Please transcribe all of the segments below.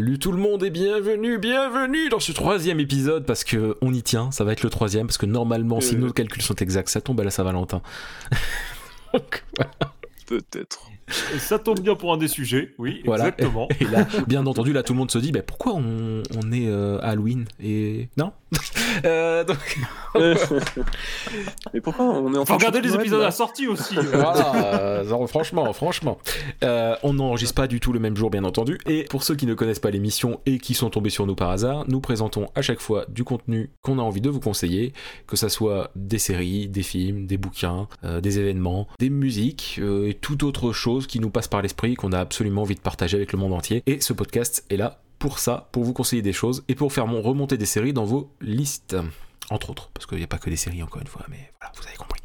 Salut tout le monde et bienvenue, bienvenue dans ce troisième épisode parce que on y tient, ça va être le troisième parce que normalement si Euh. nos calculs sont exacts ça tombe à la Saint-Valentin. Peut-être. Ça tombe bien pour un des sujets, oui, Voilà. exactement. Et là, bien entendu, là tout le monde se dit bah, pourquoi on, on est euh, Halloween et non? Euh, donc, Mais pourquoi on est en Faut train de regarder les épisodes à la sortie aussi. Voilà, euh, non, franchement, franchement. Euh, on n'enregistre pas du tout le même jour, bien entendu. Et pour ceux qui ne connaissent pas l'émission et qui sont tombés sur nous par hasard, nous présentons à chaque fois du contenu qu'on a envie de vous conseiller, que ça soit des séries, des films, des bouquins, euh, des événements, des musiques euh, et toute autre chose qui nous passe par l'esprit qu'on a absolument envie de partager avec le monde entier. Et ce podcast est là pour ça, pour vous conseiller des choses et pour faire mon remonter des séries dans vos listes. Entre autres, parce qu'il n'y a pas que des séries encore une fois, mais voilà, vous avez compris.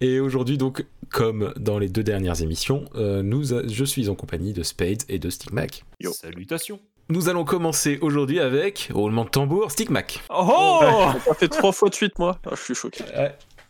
Et aujourd'hui, donc, comme dans les deux dernières émissions, euh, nous a- je suis en compagnie de Spade et de Stigmac. Yo. Salutations. Nous allons commencer aujourd'hui avec, roulement de tambour, Stigmac. Oh Ça fait trois fois de suite, moi. Ah, je suis choqué.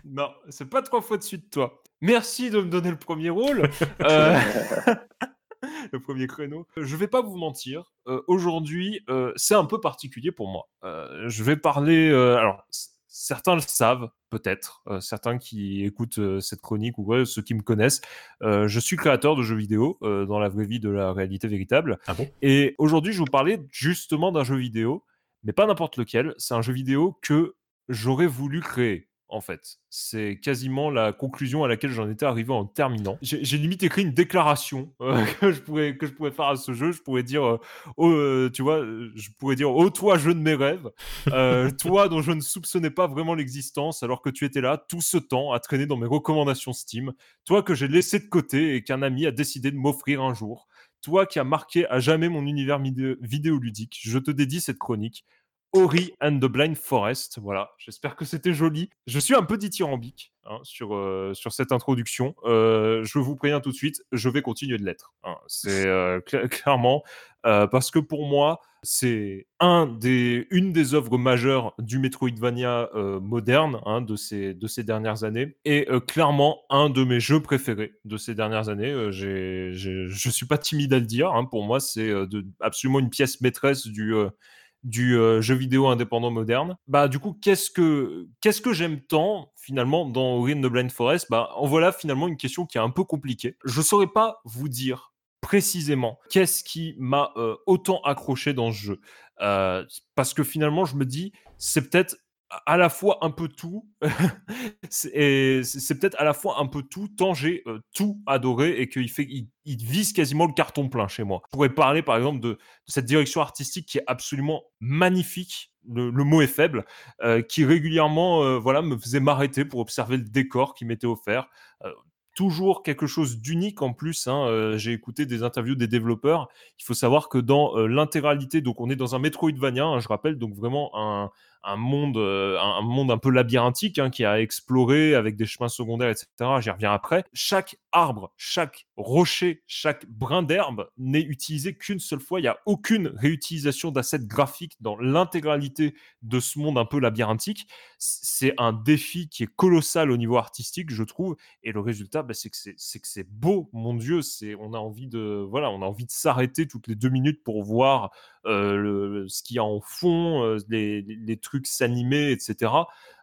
Non, c'est pas trois fois de suite, toi. Merci de me donner le premier rôle. Euh, le premier créneau. Je vais pas vous mentir. euh, Aujourd'hui, euh, c'est un peu particulier pour moi. Euh, je vais parler. euh, alors, certains le savent, peut-être. euh, certains qui écoutent euh, cette chronique ou ouais, ceux qui me connaissent. euh, je suis créateur de jeux vidéo euh, dans la vraie vie de la réalité véritable. Ah bon? Et aujourd'hui, je vais vous parler justement d'un jeu vidéo, mais pas n'importe lequel. C'est un jeu vidéo que j'aurais voulu créer. En fait, c'est quasiment la conclusion à laquelle j'en étais arrivé en terminant. J'ai limite écrit une déclaration euh, que, je pourrais, que je pourrais faire à ce jeu. Je pourrais dire, euh, oh, euh, tu vois, je pourrais dire, oh toi, jeu de mes rêves, euh, toi dont je ne soupçonnais pas vraiment l'existence, alors que tu étais là tout ce temps à traîner dans mes recommandations Steam, toi que j'ai laissé de côté et qu'un ami a décidé de m'offrir un jour, toi qui as marqué à jamais mon univers vidéo- vidéoludique, je te dédie cette chronique. Ori and the Blind Forest, voilà, j'espère que c'était joli. Je suis un peu dithyrambique hein, sur, euh, sur cette introduction. Euh, je vous préviens tout de suite, je vais continuer de l'être. hein. C'est euh, cla- clairement parce que pour moi, c'est un des, une des œuvres majeures du Metroidvania moderne hein, de, ces, de ces dernières années et clairement un de mes jeux préférés de ces dernières années. Je suis pas timide à le dire. Pour moi, c'est absolument une pièce maîtresse du, du euh, jeu vidéo indépendant moderne. Bah du coup, qu'est-ce que qu'est-ce que j'aime tant finalement dans Ori and the Blind Forest? Bah en voilà finalement une question qui est un peu compliquée. Je saurais pas vous dire précisément qu'est-ce qui m'a euh, autant accroché dans ce jeu. Euh, parce que finalement, je me dis, c'est peut-être à la fois un peu tout, et c'est- peut-être à la fois un peu tout, tant j'ai euh, tout adoré et qu'il fait, il, vise quasiment le carton plein chez moi. Je pourrais parler par exemple de, cette direction artistique qui est absolument magnifique. Le, mot est faible, euh, qui régulièrement, euh, voilà, me faisait m'arrêter pour observer le décor qui m'était offert. Toujours quelque chose d'unique en plus. hein, J'ai écouté des interviews des développeurs. Il faut savoir que dans l'intégralité, donc on est dans un Metroidvania, hein, je rappelle, donc vraiment un, un monde, euh, un, monde un peu labyrinthique hein, qui a exploré avec des chemins secondaires, etc. J'y reviens après. Chaque arbre, chaque rocher, chaque brin d'herbe n'est utilisé qu'une seule fois. Il n'y a aucune réutilisation d'assets graphiques dans l'intégralité de ce monde un peu labyrinthique. C'est un défi qui est colossal au niveau artistique, je trouve. Et le résultat, bah, c'est que c'est beau, mon Dieu. On a envie de voilà, on a envie de s'arrêter toutes les deux minutes pour voir euh, ce qu'il y a en fond, euh, les, trucs s'animer, etc.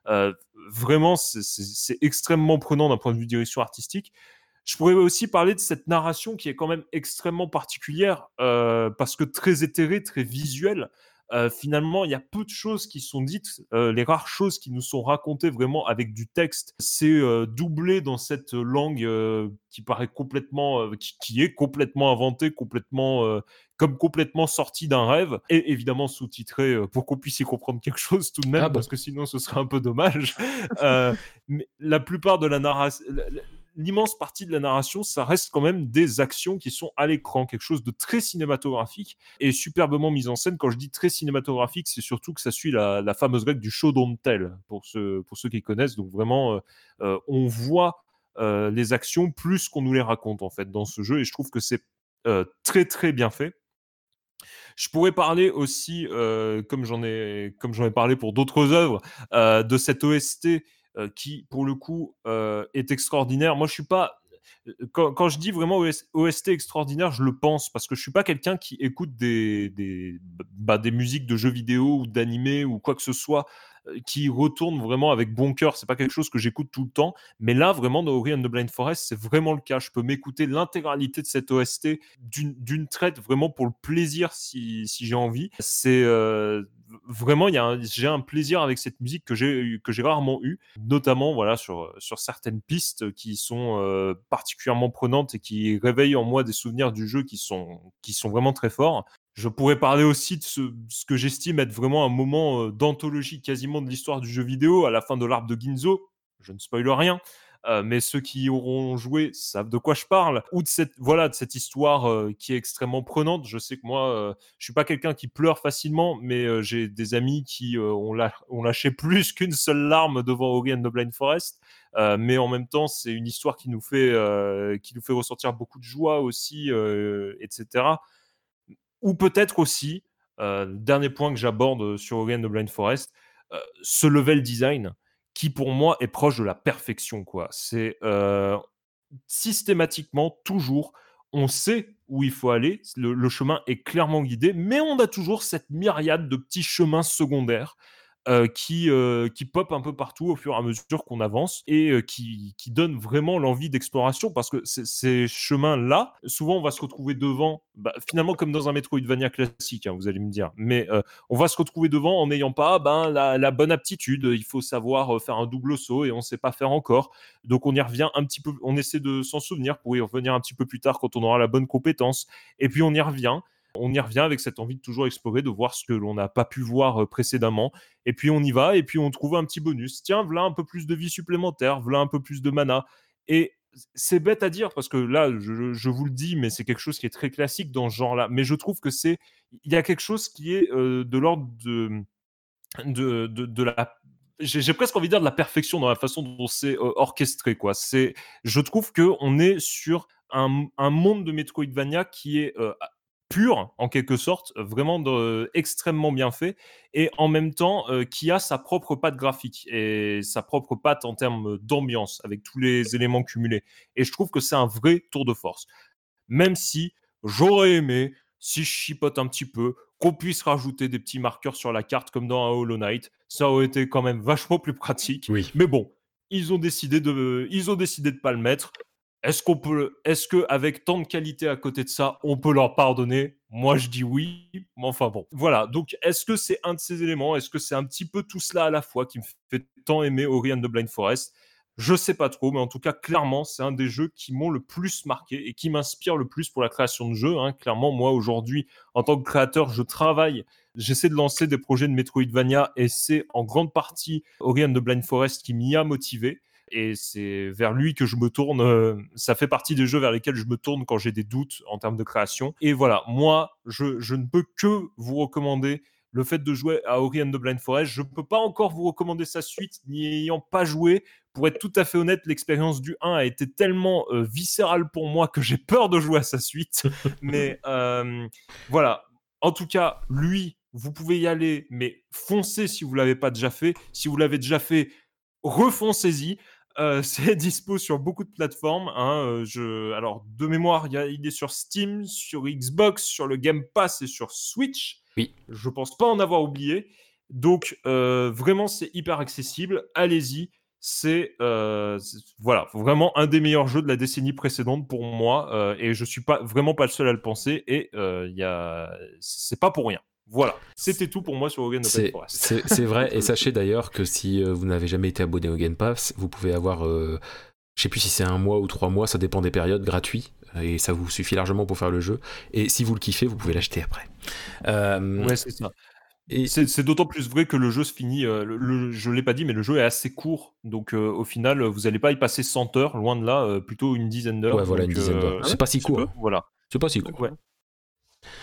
Euh, vraiment, c'est extrêmement prenant d'un point de vue direction artistique. Je pourrais aussi parler de cette narration qui est quand même extrêmement particulière euh, parce que très éthérée, très visuelle. Euh, finalement, il y a peu de choses qui sont dites. Euh, les rares choses qui nous sont racontées vraiment avec du texte, c'est euh, doublé dans cette langue qui paraît complètement, qui, qui est complètement inventée, complètement, comme complètement sortie d'un rêve, et évidemment sous-titré pour qu'on puisse y comprendre quelque chose tout de même, Ah bon parce que sinon ce serait un peu dommage. Mais la plupart de la narration, l'immense partie de la narration, ça reste quand même des actions qui sont à l'écran, quelque chose de très cinématographique et superbement mis en scène. Quand je dis très cinématographique, c'est surtout que ça suit la, fameuse règle du show don't tell, pour ceux, pour ceux qui connaissent. Donc vraiment, euh, euh, on voit euh, les actions plus qu'on nous les raconte en fait dans ce jeu, et je trouve que c'est très très bien fait. Je pourrais parler aussi, comme j'en ai, comme j'en ai parlé pour d'autres œuvres, de cette OST qui, pour le coup, euh, est extraordinaire. Moi, je suis pas, quand, quand je dis vraiment OS OST extraordinaire, je le pense parce que je suis pas quelqu'un qui écoute des, des, bah, musiques de jeux vidéo ou d'animés ou quoi que ce soit euh, qui retourne vraiment avec bon cœur. C'est pas quelque chose que j'écoute tout le temps, mais là vraiment dans Ori and the Blind Forest, c'est vraiment le cas. Je peux m'écouter l'intégralité de cette OST d'une traite vraiment pour le plaisir si, j'ai envie. C'est euh, vraiment j'ai un plaisir avec cette musique que j'ai rarement eu, notamment voilà sur sur certaines pistes qui sont euh, particulièrement prenantes et qui réveillent en moi des souvenirs du jeu qui sont qui sont vraiment très forts. Je pourrais parler aussi de ce, ce que j'estime être vraiment un moment euh, d'anthologie quasiment de l'histoire du jeu vidéo à la fin de l'arbre de Ginzo. Je ne spoile rien. Euh, mais ceux qui auront joué savent de quoi je parle, ou de cette voilà de cette histoire euh, qui est extrêmement prenante. Je sais que moi, euh, je suis pas quelqu'un qui pleure facilement, mais j'ai des amis qui ont, lâché plus qu'une seule larme devant Ori and the Blind Forest. Mais en même temps, c'est une histoire qui nous fait qui nous fait ressentir beaucoup de joie aussi, etc ou peut-être aussi, dernier point que j'aborde sur Ori and the Blind Forest, ce level design qui pour moi est proche de la perfection. quoi. C'est systématiquement, toujours, on sait où il faut aller, le, le chemin est clairement guidé, mais on a toujours cette myriade de petits chemins secondaires euh, qui, euh, qui pop un peu partout au fur et à mesure qu'on avance et euh, qui, qui donnent vraiment l'envie d'exploration parce que ces chemins-là, souvent on va se retrouver devant, bah, finalement comme dans un Metroidvania classique, hein, vous allez me dire, mais euh, on va se retrouver devant en n'ayant pas ben, la, la bonne aptitude, il faut savoir faire un double saut et on ne sait pas faire encore, donc on y revient un petit peu, on essaie de s'en souvenir pour y revenir un petit peu plus tard quand on aura la bonne compétence, et puis on y revient. On y revient avec cette envie de toujours explorer, de voir ce que l'on n'a pas pu voir euh, précédemment. Et puis on y va, et puis on trouve un petit bonus. Tiens, voilà un peu plus de vie supplémentaire, voilà un peu plus de mana. Et c'est bête à dire parce que là, je, vous le dis, mais c'est quelque chose qui est très classique dans ce genre-là. Mais je trouve que c'est, il y a quelque chose qui est euh, de l'ordre de, de, de, la j'ai presque envie de dire de la perfection dans la façon dont c'est euh, orchestré quoi. Je trouve que on est sur un, un monde de Metroidvania qui est pur en quelque sorte, vraiment de- extrêmement bien fait et en même temps euh, qui a sa propre patte graphique et sa propre patte en termes d'ambiance avec tous les éléments cumulés. Et je trouve que c'est un vrai tour de force même si j'aurais aimé, si je chipote un petit peu, qu'on puisse rajouter des petits marqueurs sur la carte comme dans un Hollow Knight. Ça aurait été quand même vachement plus pratique. Oui. Mais bon, ils ont décidé de, ils ont décidé de pas le mettre. Est-ce qu'on que avec tant de qualité à côté de ça, on peut leur pardonner? Moi, je dis oui. Mais enfin bon, voilà. Donc, est-ce que c'est un de ces éléments? Est-ce que c'est un petit peu tout cela à la fois qui me fait tant aimer Ori and the Blind Forest? Je sais pas trop, mais en tout cas, clairement, c'est un des jeux qui m'ont le plus marqué et qui m'inspire le plus pour la création de jeux. hein. Clairement, moi, aujourd'hui, en tant que créateur, je travaille, j'essaie de lancer des projets de Metroidvania et c'est en grande partie Ori and the Blind Forest qui m'y a motivé. Et c'est vers lui que je me tourne. euh, ça fait partie des jeux vers lesquels je me tourne quand j'ai des doutes en termes de création. Et voilà, moi, je, je ne peux que vous recommander le fait de jouer à Ori and the Blind Forest. Je ne peux pas encore vous recommander sa suite, n'y ayant pas joué pour être tout à fait honnête, l'expérience du 1 a été tellement euh, viscérale pour moi que j'ai peur de jouer à sa suite. mais euh, voilà. En tout cas, lui, vous pouvez y aller, mais foncez si vous l'avez pas déjà fait. Si vous l'avez déjà fait, refoncez-y. Euh, c'est dispo sur beaucoup de plateformes. hein, je... Alors, de mémoire, il y a- il est sur Steam, sur Xbox, sur le Game Pass et sur Switch. Oui. Je pense pas en avoir oublié. Donc, euh, vraiment, c'est hyper accessible. Allez-y c'est euh, voilà vraiment un des meilleurs jeux de la décennie précédente pour moi et je suis pas vraiment pas le seul à le penser et il y a c'est pas pour rien voilà c'était tout pour moi sur Hogan Open C'est Forest c'est- c'est vrai, et sachez d'ailleurs que si euh, vous n'avez jamais été abonné au Game Pass, vous pouvez avoir, euh, je sais plus si c'est un mois ou trois mois, ça dépend des périodes, gratuit, et ça vous suffit largement pour faire le jeu. Et si vous le kiffez, vous pouvez l'acheter après. Euh, ouais c'est ça et c'est d'autant plus vrai que le jeu se finit euh, le, le- je l'ai pas dit mais le jeu est assez court donc euh, au final vous allez pas y passer 100 heures loin de là euh, plutôt une dizaine d'heures ouais, voilà, une dizaine d'heures. C'est pas si court. peu. hein. voilà C'est pas si court. ouais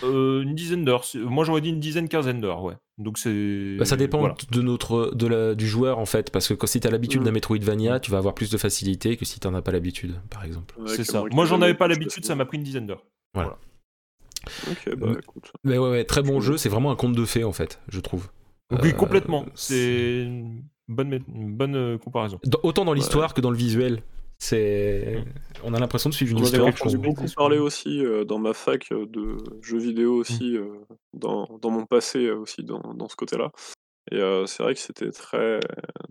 Euh, une dizaine d'heures moi j'aurais dit une dizaine quinzaine d'heures ouais donc c'est Bah, ça dépend voilà. de notre de la, du joueur en fait, parce que quand, si t'as l'habitude d'un Metroidvania, tu vas avoir plus de facilité que si t'en as pas l'habitude, par exemple. Ouais, c'est ça moi, j'en avais pas l'habitude ça m'a pris une dizaine d'heures bah Mm. écoute. Mais ouais, ouais, très bon jeu, c'est vraiment un conte de fées en fait, je trouve. Oui, Euh, complètement. c'est- C'est une bonne, mé- une bonne euh, comparaison. Dans- autant dans l'histoire que dans le visuel. C'est, on a l'impression de suivre une On histoire. qu'on- beaucoup parler aussi euh, dans ma fac euh, de jeux vidéo aussi, euh, dans, dans mon passé aussi, dans, dans ce côté-là. Et euh, c'est vrai que c'était très,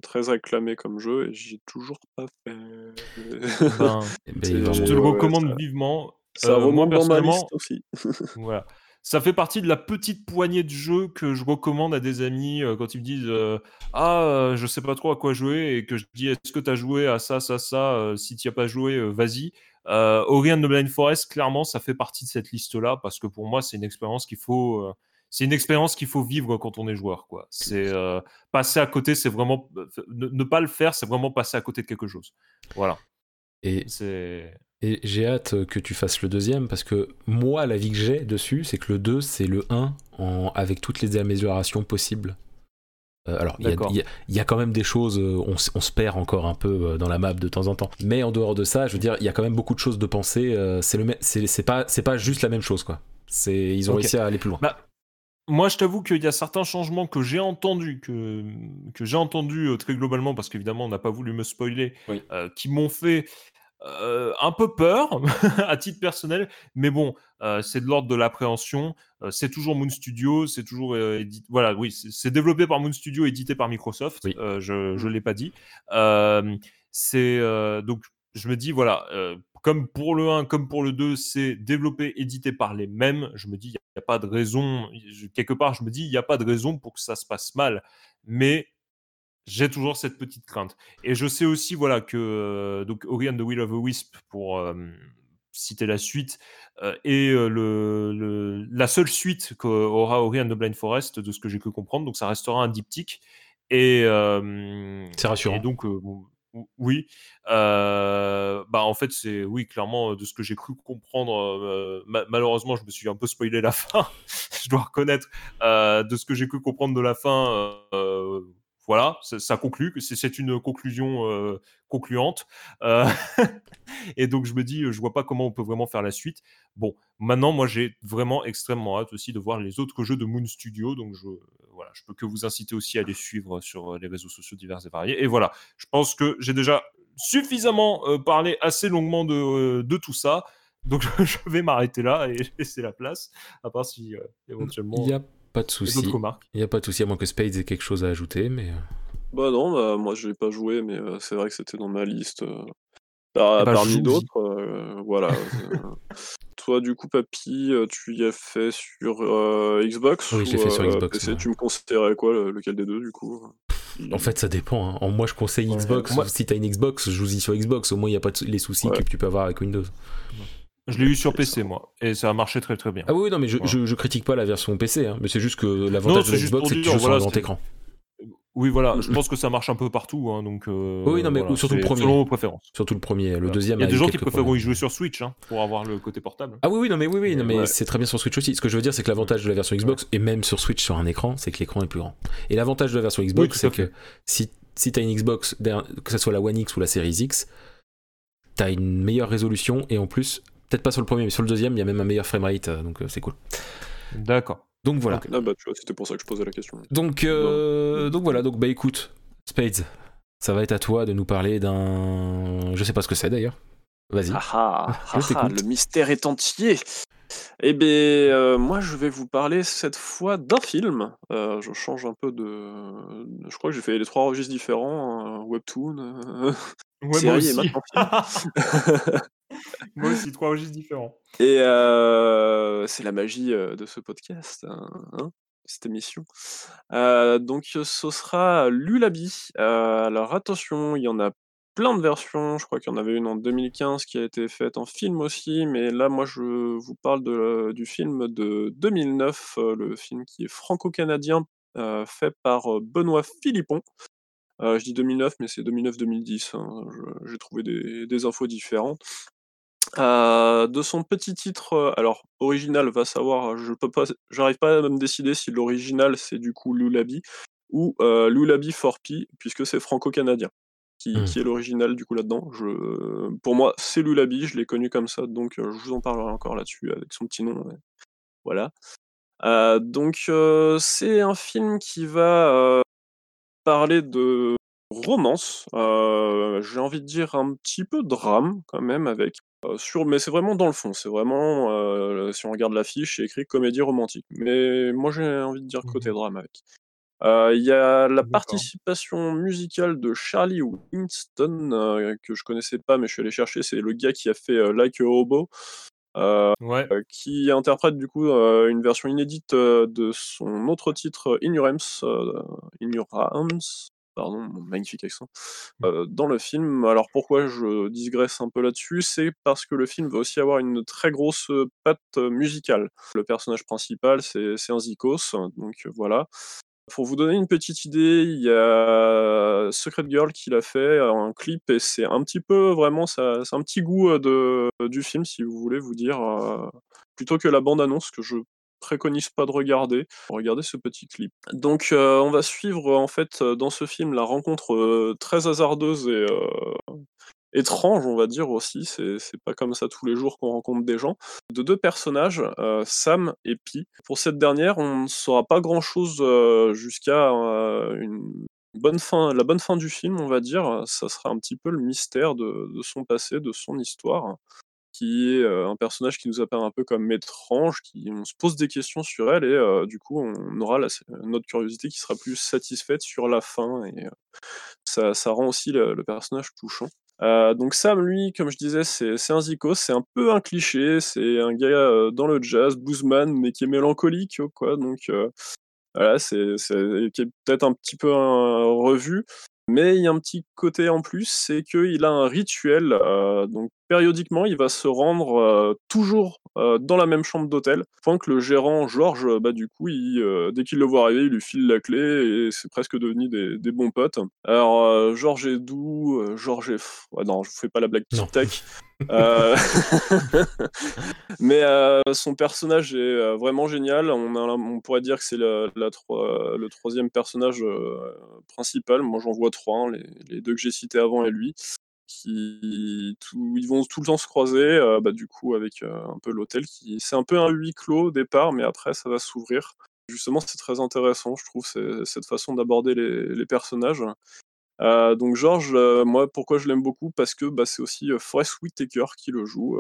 très acclamé comme jeu et j'y ai toujours pas fait. Ben, Eh ben, je te le ouais, recommande ça- vivement. Ça Euh, remonte dans ma personnellement, liste aussi. Voilà. Ça fait partie de la petite poignée de jeux que je recommande à des amis euh, quand ils me disent euh, Ah, euh, je sais pas trop à quoi jouer et que je dis Est-ce que tu as joué à ça, ça, ça euh, Si tu as pas joué, euh, vas-y. Euh, Ori and the Blind Forest, clairement, ça fait partie de cette liste-là parce que pour moi, c'est une expérience qu'il faut. euh, c'est une expérience qu'il faut vivre quand on est joueur. Quoi. C'est euh, passer à côté, c'est vraiment ne, ne pas le faire, c'est vraiment passer à côté de quelque chose. Voilà. Et, C'est et j'ai hâte que tu fasses le deuxième parce que moi, l'avis que j'ai dessus, c'est que le 2, c'est le 1 en, avec toutes les améliorations possibles. Euh, alors, il y a- y, y quand même des choses, euh, on, se perd encore un peu euh, dans la map de temps en temps. Mais en dehors de ça, je veux dire, il y a quand même beaucoup de choses de penser. euh, c'est pas, pas juste la même chose, quoi. Ils ont réussi à aller plus loin. Bah, Moi, je t'avoue qu'il y a certains changements que j'ai entendus, que, que j'ai entendus euh, très globalement, parce qu'évidemment, on n'a pas voulu me spoiler, Oui. euh, qui m'ont fait euh, un peu peur à titre personnel. Mais bon, euh, c'est de l'ordre de l'appréhension. Euh, c'est toujours Moon Studio, c'est toujours euh, édi- voilà, oui, c'est développé par Moon Studio, édité par Microsoft. Oui. Je je l'ai pas dit. C'est donc je me dis voilà, comme pour le 1, comme pour le 2, c'est développé, édité par les mêmes. Je me dis, il n'y a, pas de raison. je- quelque part, je me dis, il n'y a pas de raison pour que ça se passe mal. Mais j'ai toujours cette petite crainte. Et je sais aussi, voilà, que euh, donc Ori and the Will of a Wisp, pour euh, citer la suite, euh, est euh, le, le- la seule suite qu'aura Ori and the Blind Forest, de ce que j'ai pu comprendre. Donc ça restera un diptyque. Et, euh, C'est rassurant. et donc, oui. Euh, bah, en fait, c'est oui, clairement, de ce que j'ai cru comprendre. euh, ma- malheureusement, je me suis un peu spoilé la fin, je dois reconnaître. Euh, de ce que j'ai cru comprendre de la fin, voilà, ça, ça conclut. C'est une conclusion euh, concluante. Euh, et donc, je me dis, je vois pas comment on peut vraiment faire la suite. Bon, maintenant, moi, j'ai vraiment extrêmement hâte aussi de voir les autres jeux de Moon Studio. Donc, je, voilà, je peux que vous inciter aussi à les suivre sur les réseaux sociaux divers et variés. Et voilà, je pense que j'ai déjà suffisamment euh, parlé assez longuement de, de tout ça. Donc, je vais m'arrêter là et laisser la place, à part si euh, éventuellement Il n'y a pas de souci. Il n'y a pas de souci, à moins que Spades ait quelque chose à ajouter, mais. euh, Bah non, bah, moi je l'ai pas joué, mais euh, c'est vrai que c'était dans ma liste euh, par- Eh ben, parmi d'autres. euh, voilà. Toi, du coup, Papy, tu y as fait sur euh, Xbox Oui, je l'ai fait sur euh, Xbox, PC ouais. Tu me conseillerais quoi, le- lequel des deux, du coup? En fait, ça dépend. hein. En- Moi, je conseille Ouais. Xbox. Moi- Si t'as une Xbox, joue-y sur Xbox. Au moins, il n'y a pas de- les soucis Ouais. que tu peux avoir avec Windows. Je l'ai eu sur PC, moi, et ça a marché très très bien. Ah oui, non, mais je, Voilà. je, je critique pas la version PC. hein, mais c'est juste que l'avantage de Xbox, c'est que tu joues sur un grand écran. Oui, voilà, je pense que ça marche un peu partout, hein, donc. euh, Oui, non, mais voilà, surtout le premier. Selon vos préférences. Surtout le premier. Le Voilà. deuxième. Il y a des gens qui préfèrent y jouer sur Switch hein, pour avoir le côté portable. Ah oui, oui, non, mais oui, oui, non, mais Ouais. c'est très bien sur Switch aussi. Ce que je veux dire, c'est que l'avantage de la version Xbox, et même sur Switch sur un écran, c'est que l'écran est plus grand. Et l'avantage de la version Xbox, c'est que si, si t'as une Xbox, que ce soit la One X ou la Series X, t'as une meilleure résolution, et en plus, peut-être pas sur le premier, mais sur le deuxième, il y a même un meilleur framerate, euh, donc euh, c'est cool. D'accord. Donc voilà. Ah bah tu vois, c'était pour ça que je posais la question. Donc, euh, donc voilà, donc bah écoute, Spades, ça va être à toi de nous parler d'un. Je sais pas ce que c'est d'ailleurs. Vas-y. Ah ah, ah ah, le mystère est entier. Eh bien, euh, moi, je vais vous parler cette fois d'un film. Euh, je change un peu de. Je crois que j'ai fait les trois registres différents euh, webtoon, euh, Ouais, série et aussi. maintenant film. moi aussi, trois registres différents. Et euh, c'est la magie euh, de ce podcast, hein, hein, cette émission. Euh, donc, ce sera Lulabi. Euh, alors, attention, il y en a plein de versions. Je crois qu'il y en avait une en 2015 qui a été faite en film aussi. Mais là, moi, je vous parle de- du film de 2009, euh, le film qui est franco-canadien, euh, fait par euh, Benoît Philippon. Euh, je dis 2009, mais c'est 2009-2010. hein, J'ai trouvé des, infos différentes. Euh, de son petit titre, euh, alors original, va savoir, je peux pas, j'arrive pas à me décider si l'original c'est du coup Lulabi ou euh, Lulabi 4P, puisque c'est franco-canadien qui, Hmm. qui est l'original du coup là-dedans. Je, pour moi, c'est Lulabi, je l'ai connu comme ça, donc euh, je vous en parlerai encore là-dessus avec son petit nom. ouais. Voilà. Euh, donc euh, c'est un film qui va euh, parler de romance, j'ai envie de dire un petit peu drame quand même avec, sur mais c'est vraiment dans le fond, c'est vraiment, si on regarde l'affiche, c'est écrit comédie romantique. Mais moi j'ai envie de dire côté Mmh drame avec. Heu, il y a la participation musicale de Charlie Winston, heu, que je connaissais pas, mais je suis allé chercher, c'est le gars qui a fait, heu, Like a Hobo, Ouais. qui interprète du coup, une version inédite, de son autre titre, Arms, pardon, mon magnifique accent, Mmh. dans le film. Alors pourquoi je digresse un peu là-dessus? C'est parce que le film va aussi avoir une très grosse, patte, musicale. Le personnage principal, c'est un zikos, donc voilà. Pour vous donner une petite idée, il y a Secret Girl qui l'a fait en clip et c'est un petit peu vraiment c'est un petit goût, heu, de du film si vous voulez vous dire, heu, plutôt que la bande annonce que je préconise pas de regarder, regardez ce petit clip. Donc heu, on va suivre, en fait, dans ce film la rencontre, très hasardeuse et étrange on va dire aussi, c'est pas comme ça tous les jours qu'on rencontre des gens, de 2 personnages, heu, Sam et Pi. Pour cette dernière, on ne saura pas grand chose, heu, jusqu'à, heu, une bonne fin la bonne fin du film on va dire, ça sera un petit peu le mystère de son passé, de son histoire, qui est, un personnage qui nous apparaît un peu comme étrange, qui on se pose des questions sur elle et du coup on aura notre curiosité qui sera plus satisfaite sur la fin et ça rend aussi le personnage touchant. Heu, donc Sam lui, comme je disais, c'est un zikos, c'est un peu un cliché, c'est un gars, heu, dans le jazz, bluesman, mais qui est mélancolique, quoi, donc heu, voilà, c'est qui est peut-être un petit peu, heu, revu. Mais il y a un petit côté en plus, c'est qu'il a un rituel, donc périodiquement, il va se rendre, heu, toujours, heu, dans la même chambre d'hôtel, point que le gérant Georges, bah, du coup, il, dès qu'il le voit arriver, il lui file la clé et c'est presque devenu des des bons potes. Alors, Georges est doux, Georges est ouais, non, je vous fais pas la blague tac. Heu, mais son personnage est, vraiment génial. On a on pourrait dire que c'est le la troi le 3e personnage, principal. Moi, j'en vois 3, hein, les les 2 que j'ai cités avant et lui, tout ils vont tout le temps se croiser, heu, bah, du coup avec, heu, un peu l'hôtel qui c'est un peu un huis clos au départ, mais après ça va s'ouvrir. Justement, c'est très intéressant, je trouve, cette façon d'aborder les personnages. Heu, donc Georges, moi pourquoi je l'aime beaucoup? Parce que, bah, c'est aussi, Forest Whitaker qui le joue,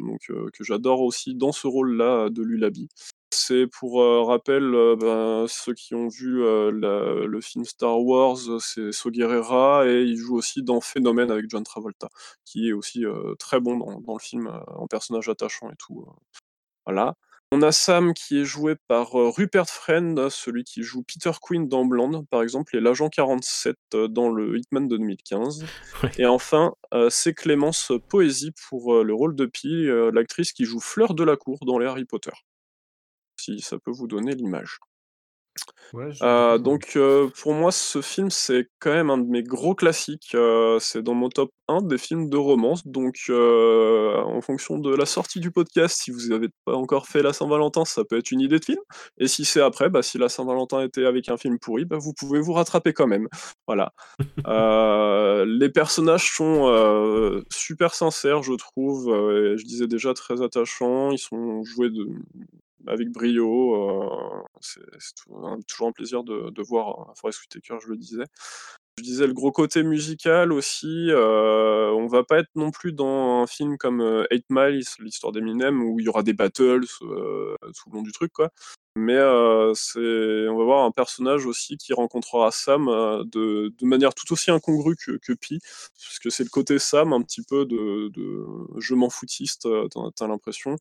donc que j'adore aussi dans ce rôle-là, de Lullaby. C'est pour, heu, rappel, heu, ben, ceux qui ont vu, la le film Star Wars, c'est Saw Gerrera et il joue aussi dans Phénomène avec John Travolta, qui est aussi, très bon dans dans le film, en personnage attachant et tout, voilà. On a Sam qui est joué par, Rupert Friend, celui qui joue Peter Quinn dans Blonde, par exemple, et l'agent 47 dans le Hitman de 2015 Ouais. et enfin, c'est Clémence Poésy pour, le rôle de Pi, l'actrice qui joue Fleur Delacour dans les Harry Potter. Si ça peut vous donner l'image. Ouais, donc pour moi, ce film, c'est quand même un de mes gros classiques, c'est dans mon top 1 des films de romance, donc en fonction de la sortie du podcast, si vous avez pas encore fait la Saint-Valentin, ça peut être une idée de film et si c'est après, bah, si la Saint-Valentin était avec un film pourri, bah, vous pouvez vous rattraper quand même. Voilà. Les personnages sont, super sincères, je trouve, et je disais déjà très attachants. Ils sont joués de avec brio, heu, c'est un toujours un plaisir de de voir, heu, Forest Whitaker, je le disais. Je disais le gros côté musical aussi, heu, on va pas être non plus dans un film comme, heu, Eight Miles, l'histoire d'Eminem, où il y aura des battles, heu, tout le long du truc, quoi. Mais on va voir un personnage aussi qui rencontrera Sam, de manière tout aussi incongrue que que Pi, puisque c'est le côté Sam un petit peu de je m'en foutiste, heu, tu as tu as l'impression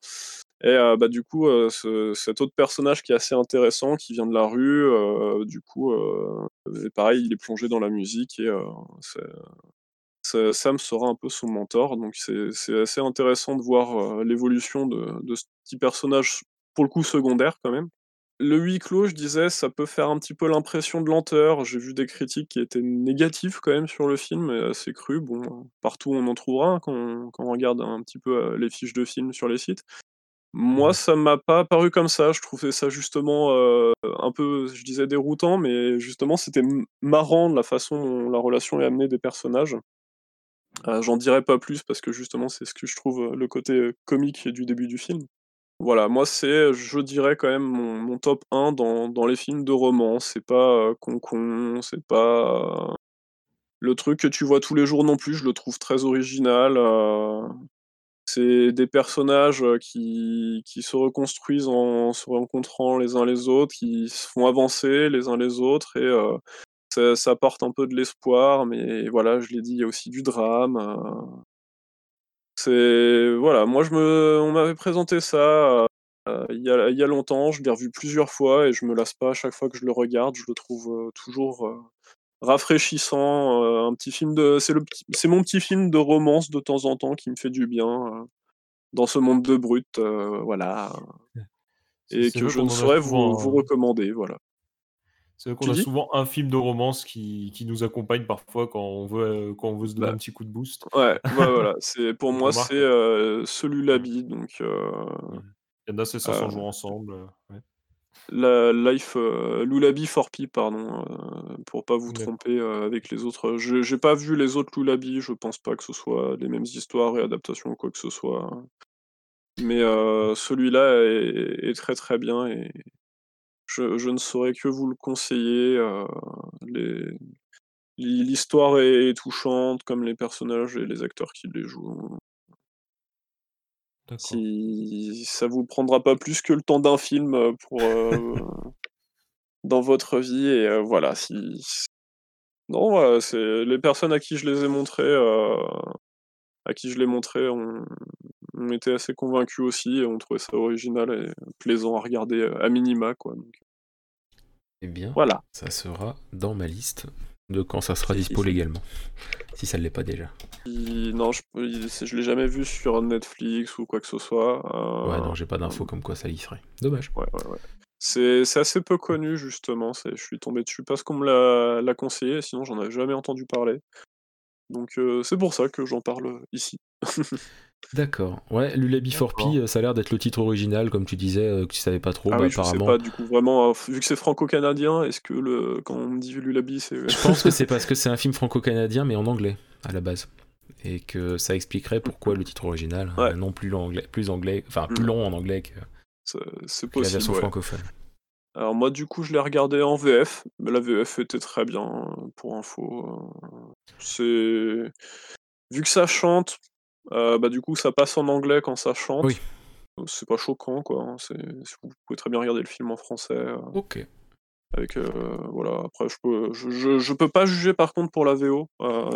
et heu, bah, du coup, ce cet autre personnage qui est assez intéressant, qui vient de la rue, heu, du coup, et pareil, il est plongé dans la musique et Sam sera un peu son mentor, donc c'est assez intéressant de voir, l'évolution de ce petit personnage, pour le coup secondaire quand même. Le huis clos, je disais, ça peut faire un petit peu l'impression de lenteur. J'ai vu des critiques qui étaient négatives quand même sur le film assez crues. Bon, partout on en trouvera, hein, quand on quand on regarde un petit peu, les fiches de films sur les sites. Moi, ça m'a pas paru comme ça, je trouvais ça justement, heu, un peu, je disais déroutant, mais justement c'était marrant de la façon dont la relation est amenée des personnages. Heu, j'en dirai pas plus parce que justement c'est ce que je trouve, le côté, heu, comique du début du film. Voilà, moi c'est, je dirais quand même mon mon top 1 dans dans les films de romance. C'est pas, heu, con con, c'est pas le truc que tu vois tous les jours non plus, je le trouve très original. C'est des personnages qui, qui se reconstruisent en se rencontrant les uns les autres, qui se font avancer les uns les autres et ça, ça, apporte un peu de l'espoir, mais voilà, je l'ai dit, il y a aussi du drame. C'est voilà, moi je me, on m'avait présenté ça il y, a, y a longtemps, je l'ai revu plusieurs fois et je me lasse pas à chaque fois que je le regarde, je le trouve toujours rafraîchissant, euh, un petit film de, c'est le, c'est mon petit film de romance de temps en temps qui me fait du bien euh, dans ce monde de brut, euh, voilà, et que je ne saurais vous, vous recommander, voilà. C'est vrai qu'on a souvent un film de romance qui, qui, nous accompagne parfois quand on veut, quand on veut se donner bah, un petit coup de boost. Ouais, voilà. C'est, pour moi, c'est celui-là, donc. Il y en a, c'est 500 jours ensemble. Ouais la Life euh, Lulabi Forpi, pardon, euh, pour pas vous tromper euh, avec les autres. J'ai pas vu les autres Lulabi, je pense pas que ce soit les mêmes histoires et adaptations ou quoi que ce soit. Mais celui-là est, très très bien et je, ne saurais que vous le conseiller. L'histoire est touchante, comme les personnages et les acteurs qui les jouent. Si ça vous prendra pas plus que le temps d'un film, euh, pour, euh, dans votre vie et voilà, si non, c'est les personnes à qui je les ai montrés, à qui je ont été assez convaincus aussi et ont trouvé ça original et plaisant à regarder, à minima, quoi, donc. Eh bien, voilà. ça sera dans ma liste de quand ça sera dispo légalement, si ça ne l'est pas déjà. non, je, je l'ai jamais vu sur Netflix ou quoi que ce soit. Euh, ouais, non, j'ai pas d'infos comme quoi ça y serait. Dommage. Ouais, ouais, ouais. C'est assez peu connu, justement. Je suis tombé dessus parce qu'on me l'a conseillé, sinon j'en avais jamais entendu parler. Donc euh, c'est pour ça que j'en parle ici. D'accord. Ouais, Lulabi for Pi, euh, ça a l'air d'être le titre original, comme tu disais, euh, que tu savais pas trop. Ah bah, je sais pas, du coup, vraiment, euh, vu que c'est franco-canadien, est-ce que le... quand on me dit Lulabi, c'est. Je pense que c'est parce que c'est un film franco-canadien, mais en anglais, à la base. Et que ça expliquerait pourquoi le titre original, non plus, anglais, plus anglais, enfin plus mm. long en anglais que, c'est possible, la version francophone. Alors moi du coup je l'ai regardé en VF, mais la VF était très bien pour info. C'est vu que ça chante, euh, bah, du coup, ça passe en anglais quand ça chante. Oui. C'est pas choquant, quoi. Hein, vous pouvez très bien regarder le film en français. Euh, ok. Avec, euh, voilà, après, je peux, je, je, peux pas juger par contre pour la VO,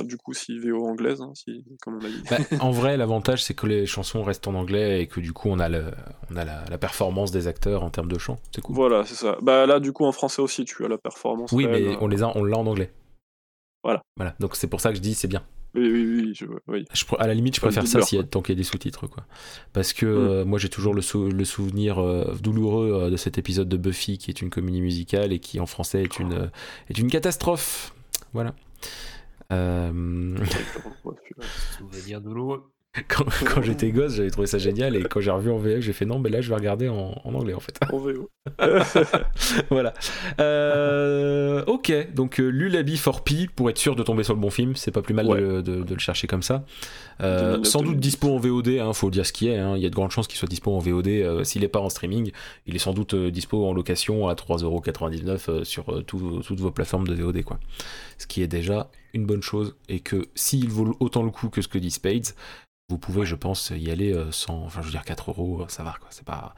du coup, si VO anglaise, hein, si, comme on a dit. Bah, en vrai, l'avantage, c'est que les chansons restent en anglais et que du coup, on a, le, on a la, performance des acteurs en termes de chant. C'est cool. Voilà, c'est ça. Bah là, du coup, en français aussi, tu as la performance. Oui, mais on les a, on l'a en anglais. Voilà. Voilà. Donc c'est pour ça que je dis c'est bien. Oui, oui, oui. à la limite, je préfère ça s'il y a, tant qu'il y a des sous-titres. quoi. Parce que mm. euh, moi, j'ai toujours le, le souvenir euh, douloureux euh, de cet épisode de Buffy qui est une comédie musicale et qui en français est une, est une catastrophe. Voilà. Souvenir douloureux. quand, quand j'étais gosse, j'avais trouvé ça génial et quand j'ai revu en VF, j'ai fait non, mais là je vais regarder en, en anglais en fait. En VO. voilà. Euh, ok, donc euh, Lulabi for Pi pour être sûr de tomber sur le bon film, c'est pas plus mal de, de, le chercher comme ça. Euh, sans doute dispo en VOD, hein, faut dire ce qui est. Hein. Il y a de grandes chances qu'il soit dispo en VOD. Euh, s'il est pas en streaming, il est sans doute dispo en location à 3,99€ sur toutes vos plateformes de VOD, quoi. Ce qui est déjà une bonne chose et que s'il vaut autant le coup que ce que dit Spades, vous pouvez, je pense, y aller euh, sans. Enfin, je veux dire, 4 euros, ça va, quoi. C'est pas,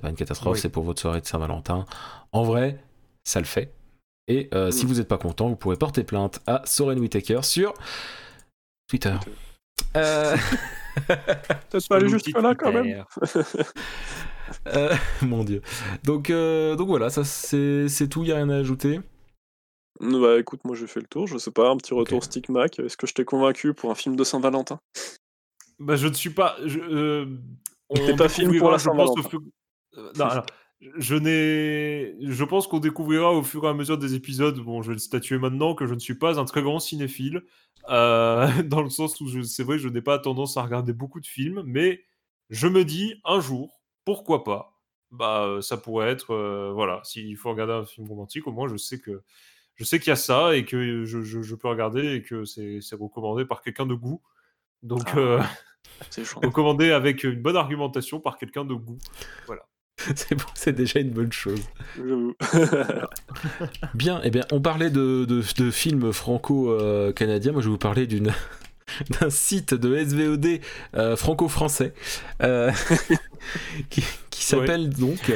pas une catastrophe, c'est pour votre soirée de Saint-Valentin. En vrai, ça le fait. Et euh, si mm. vous n'êtes pas content, vous pourrez porter plainte à Soren Whitaker sur Twitter. Euh... Peut-être pas aller juste là quand même. Euh, mon dieu. Donc, donc voilà, ça c'est tout, il n'y a rien à ajouter? Bah écoute, moi j'ai fait le tour, je sais pas, un petit retour Stick Mac. Est-ce que je t'ai convaincu pour un film de Saint-Valentin? Bah, je ne suis pas. Je, euh, on pas film pour la je pense, euh, non, alors, je n'ai. Je pense qu'on découvrira au fur et à mesure des épisodes. Bon, je vais le statuer maintenant que je ne suis pas un très grand cinéphile, euh, dans le sens où c'est vrai, je n'ai pas tendance à regarder beaucoup de films, mais je me dis un jour, pourquoi pas Bah, ça pourrait être, euh, voilà, s'il faut regarder un film romantique, au moins je sais que je sais qu'il y a ça et que je, je, je peux regarder et que c'est recommandé par quelqu'un de goût. Donc, ah. euh, recommandé avec une bonne argumentation par quelqu'un de goût. Voilà. c'est bon, c'est déjà une bonne chose. J'avoue. Bien, eh bien, on parlait de, de, de films franco-canadiens. Moi, je vais vous parler d'une d'un site de SVOD euh, franco-français euh, qui, qui s'appelle donc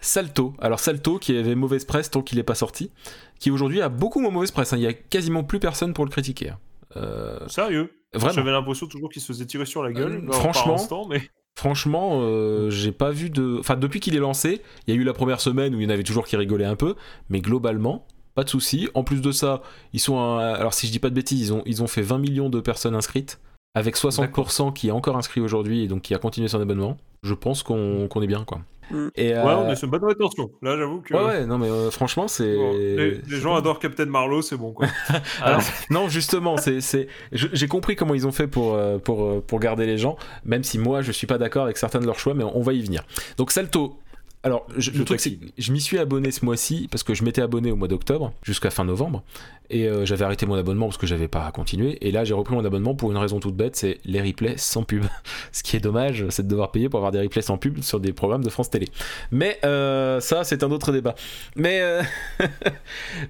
Salto. Alors Salto qui avait mauvaise presse tant qu'il n'est pas sorti, qui aujourd'hui a beaucoup moins mauvaise presse. hein. Il y a quasiment plus personne pour le critiquer. Euh, Sérieux? vraiment. J'avais l'impression toujours qu'il se faisait tirer sur la gueule. Euh, par franchement, instant, mais... Franchement, euh, j'ai pas vu de. Enfin, depuis qu'il est lancé, il y a eu la première semaine où il y en avait toujours qui rigolaient un peu, mais globalement, pas de soucis. En plus de ça, ils sont. à- Alors, si je dis pas de bêtises, ils ont, ils ont fait 20 millions de personnes inscrites, avec 60% qui est encore inscrit aujourd'hui et donc qui a continué son abonnement. Je pense qu'on qu'on est bien, quoi. Mm. Et, Ouais, euh, on est sur une bonne rétention. Là, j'avoue que. ouais, ouais, non, mais euh, franchement, c'est. Bon, les, les gens adorent Captain Marlowe, c'est bon quoi. Alors, non, justement, c'est, j'ai compris comment ils ont fait pour, euh, pour, pour garder les gens, même si moi je suis pas d'accord avec certains de leurs choix, mais on va y venir. Donc Salto. Alors, je- le truc, c'est je m'y suis abonné ce mois-ci parce que je m'étais abonné au mois d'octobre jusqu'à fin novembre et euh, j'avais arrêté mon abonnement parce que j'avais pas à continuer. Et là, j'ai repris mon abonnement pour une raison toute bête c'est les replays sans pub. Ce qui est dommage, c'est de devoir payer pour avoir des replays sans pub sur des programmes de France Télé. Mais euh, ça, c'est un autre débat. Mais, euh,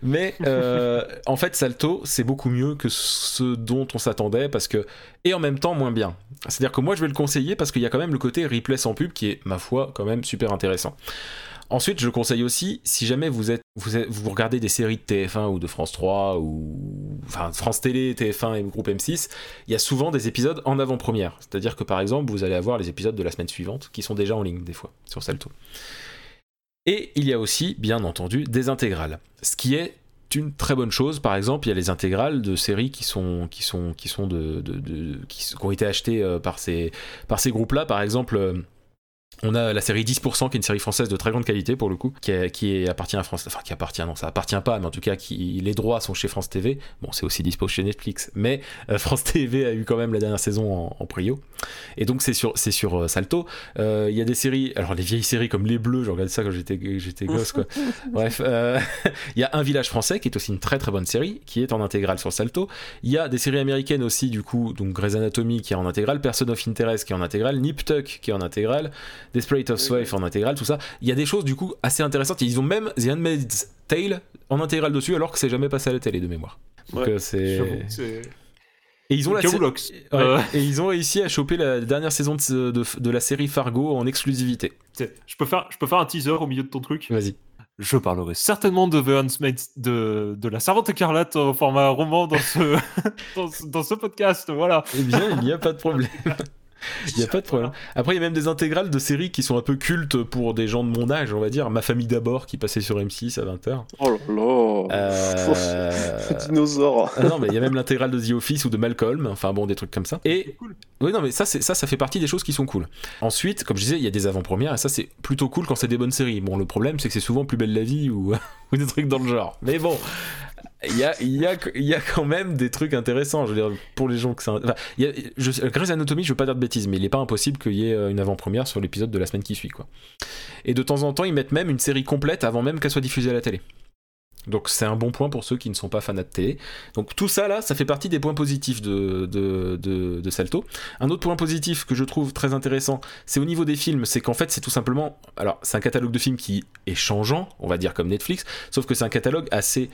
mais en fait, Salto, c'est beaucoup mieux que ce dont on s'attendait parce que et en même temps moins bien. C'est-à-dire que moi, je vais le conseiller parce qu'il y a quand même le côté replay sans pub qui est, ma foi, quand même super intéressant. Ensuite, je conseille aussi, si jamais vous êtes, vous regardez des séries de TF1 ou de France 3 ou enfin France Télé, TF1 et groupe M6, il y a souvent des épisodes en avant-première. C'est-à-dire que par exemple, vous allez avoir les épisodes de la semaine suivante qui sont déjà en ligne des fois sur Salto. Et il y a aussi, bien entendu, des intégrales. Ce qui est une très bonne chose. Par exemple, il y a les intégrales de séries qui sont qui sont qui sont de, qui, ont été achetées euh, par ces par ces groupes-là. Par exemple. On a la série 10% qui est une série française de très grande qualité pour le coup, qui, est- qui est- appartient à France, enfin qui appartient, non ça appartient pas, mais en tout cas qui, les droits sont chez France TV. Bon, c'est aussi dispo chez Netflix, mais euh, France TV a eu quand même la dernière saison en, en prio. Et donc c'est sur, c'est sur euh, Salto. Euh, Il y a des séries, alors les vieilles séries comme Les Bleus, j'ai regardé ça quand j'étais, j'étais gosse quoi. Bref, il y a Un village français qui est aussi une très très bonne série, qui est en intégrale sur Salto. Il y a des séries américaines aussi, du coup, donc Grey's Anatomy qui est en intégrale, Person of Interest qui est en intégrale, Nip Tuck qui est en intégrale, Desperate Housewives en intégrale, tout ça. Il y a des choses du coup assez intéressantes. Ils ont même The Handmaid's Tale en intégrale dessus, alors que c'est jamais passé à la télé de mémoire. Donc Ouais, euh, c'est. Et ils ont la. Ouais. Euh, Et ils ont réussi à choper la dernière saison de, de- de la série Fargo en exclusivité. je peux faire, je peux faire un teaser au milieu de ton truc. Vas-y. Je parlerai certainement de The Handmaid's- de, de la Servante écarlate au format roman dans ce, dans, ce- dans ce podcast. Voilà. Eh bien, il n'y a pas de problème. Il n'y a pas de problème. Après, il y a même des intégrales de séries qui sont un peu cultes pour des gens de mon âge, on va dire. Ma famille d'abord, qui passait sur M6 à 20h. Oh là là. Euh... Dinosaure. ah non, mais il y a même l'intégrale de The Office ou de Malcolm, enfin bon, des trucs comme ça. Et Cool. oui, non, mais ça, c'est ça, ça fait partie des choses qui sont cool. Ensuite, comme je disais, il y a des avant-premières, et ça, c'est plutôt cool quand c'est des bonnes séries. Bon, le problème, c'est que c'est souvent plus belle la vie ou, ou des trucs dans le genre. Mais bon. Il y a, y a, y a quand même des trucs intéressants, je veux dire, pour les gens que ça. Enfin, y a, je, Grey's Anatomy, je veux pas dire de bêtises, mais il est pas impossible qu'il y ait euh, une avant-première sur l'épisode de la semaine qui suit, quoi. Et de temps en temps, ils mettent même une série complète avant même qu'elle soit diffusée à la télé. Donc c'est un bon point pour ceux qui ne sont pas fans de télé. Donc tout ça là, ça fait partie des points positifs de, de, de Salto. Un autre point positif que je trouve très intéressant, c'est au niveau des films, c'est qu'en fait c'est tout simplement... Alors c'est un catalogue de films qui est changeant, on va dire comme Netflix, sauf que c'est un catalogue assez...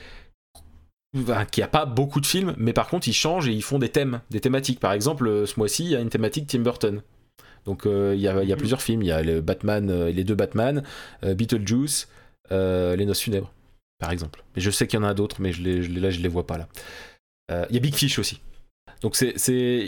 enfin, qui a pas beaucoup de films, mais par contre ils changent et ils font des thèmes, des thématiques. Par exemple, euh, ce mois-ci, il y a une thématique Tim Burton. Donc euh, il y, a, il y a Mhm. plusieurs films, il y a le Batman, euh, les deux Batman, euh, Beetlejuice, Les Noces Funèbres, par exemple. Mais je sais qu'il y en a d'autres, mais je les, je les- là je les vois pas là. Il y a Big Fish aussi. Donc c'est,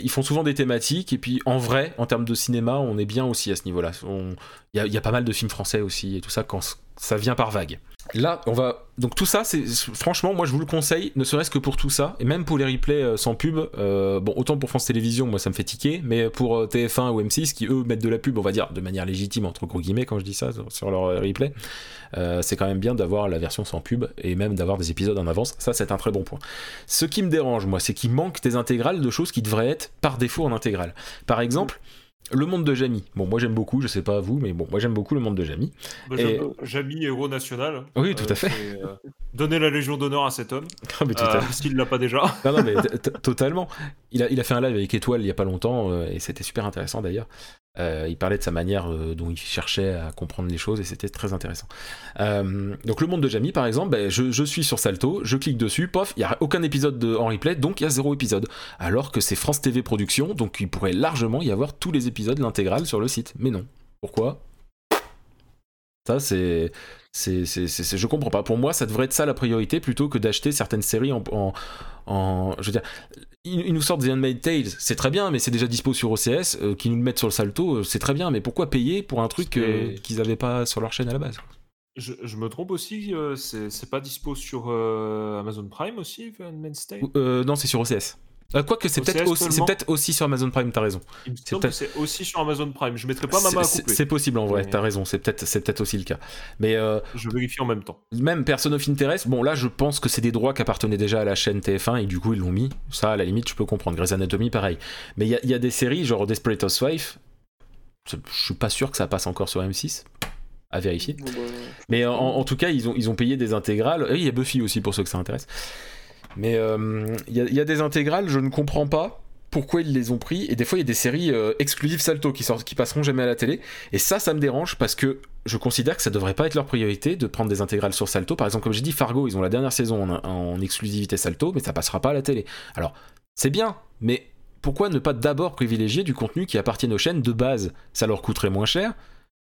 ils font souvent des thématiques et puis en vrai, en termes de cinéma, on est bien aussi à ce niveau-là. Il y, a, il y a pas mal de films français aussi et tout ça quand ça vient par vague. Là, on va donc tout ça, c'est franchement, moi je vous le conseille, ne serait-ce que pour tout ça et même pour les replays euh, sans pub. euh, bon, autant pour France Télévisions, moi ça me fait tiquer, mais pour euh, TF1 ou M6 qui eux mettent de la pub, on va dire de manière légitime entre gros guillemets quand je dis ça sur- leur replay, euh, c'est quand même bien d'avoir la version sans pub et même d'avoir des épisodes en avance. Ça, c'est un très bon point. Ce qui me dérange, moi, c'est qu'il manque des intégrales de choses qui devraient être par défaut en intégrale. Par exemple, le monde de Jamie. Bon, moi j'aime beaucoup, je sais pas vous, mais bon, moi j'aime beaucoup le monde de Jamie. Bah, Et- Jamy, héros national. Oui, tout à fait. c'est, euh, donner la Légion d'honneur à cet homme, Ah, mais tout euh, à fait. parce qu'il l'a pas déjà. Non, non, mais totalement. Il a, fait un live avec Étoile il y a pas longtemps, euh, et c'était super intéressant d'ailleurs. Euh, il parlait de sa manière euh, dont il cherchait à comprendre les choses et c'était très intéressant. Donc le monde de Jamie par exemple, ben, je, suis sur Salto, je clique dessus, pof, il n'y a aucun épisode de, en replay, donc il y a zéro épisode. Alors que c'est France TV Production, donc il pourrait largement y avoir tous les épisodes, l'intégrale sur le site. Mais non. Pourquoi? Ça c'est... C'est, je comprends pas. Pour moi, ça devrait être ça la priorité plutôt que d'acheter certaines séries en, en, en je veux dire, ils, nous sortent The Handmaid's Tales, c'est très bien, mais c'est déjà dispo sur OCS, euh, qu'ils nous le mettent sur le salto, euh, c'est très bien, mais pourquoi payer pour un truc euh, qu'ils n'avaient pas sur leur chaîne à la base? Je, je, me trompe aussi, euh, c'est, pas dispo sur euh, Amazon Prime aussi, The Handmaid's Tale? Non, c'est sur OCS. Euh, Quoique, c'est peut-être aussi, peut aussi, sur Amazon Prime, t'as raison. C'est aussi sur Amazon Prime. Je mettrai pas ma main à couper. C'est possible en vrai, Mais... t'as raison, c'est peut-être peut aussi le cas. Mais euh, Je vérifie en même temps. Même Person of Interest, bon là je pense que c'est des droits qui appartenaient déjà à la chaîne TF1 et du coup ils l'ont mis. Ça, à la limite, je peux comprendre. Grey's Anatomy, pareil. Mais il y, y, a des séries, genre Desperate Housewife, je suis pas sûr que ça passe encore sur M6 à vérifier. Bon, bah, Mais en, en, tout cas, ils ont, ils ont payé des intégrales. Il y a Buffy aussi pour ceux que ça intéresse. Mais il euh, y, a des intégrales, je ne comprends pas pourquoi ils les ont pris. Et des fois, il y a des séries euh, exclusives Salto qui, sortent, qui passeront jamais à la télé. Et ça, ça me dérange parce que je considère que ça devrait pas être leur priorité de prendre des intégrales sur Salto. Par exemple, comme j'ai dit, Fargo, ils ont la dernière saison en, en exclusivité Salto, mais ça passera pas à la télé. Alors, c'est bien, mais pourquoi ne pas d'abord privilégier du contenu qui appartient aux chaînes de base? Ça leur coûterait moins cher.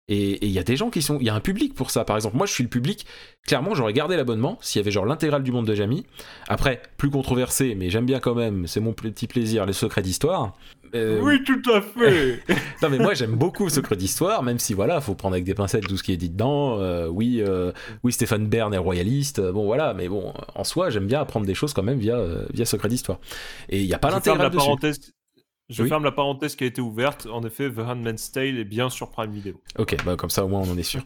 Et il y a des gens qui sont. Il y a un public pour ça. Par exemple, moi je suis le public. Clairement, j'aurais gardé l'abonnement s'il y avait genre l'intégrale du monde de Jamie. Après, plus controversé, mais j'aime bien quand même. C'est mon petit plaisir, les secrets d'histoire. Euh... Oui, tout à fait. non, mais moi j'aime beaucoup secrets d'histoire, même si voilà, faut prendre avec des pincettes tout ce qui est dit dedans. Euh, oui, euh, oui, Stéphane Bern est royaliste. Bon, voilà, mais bon, en soi, j'aime bien apprendre des choses quand même via, via secrets d'histoire. Et il n'y a pas l'intégrale je oui. ferme la parenthèse qui a été ouverte. En effet, The Handmaid's Tale est bien sur Prime Video. Ok, bah comme ça au moins on en est sûr.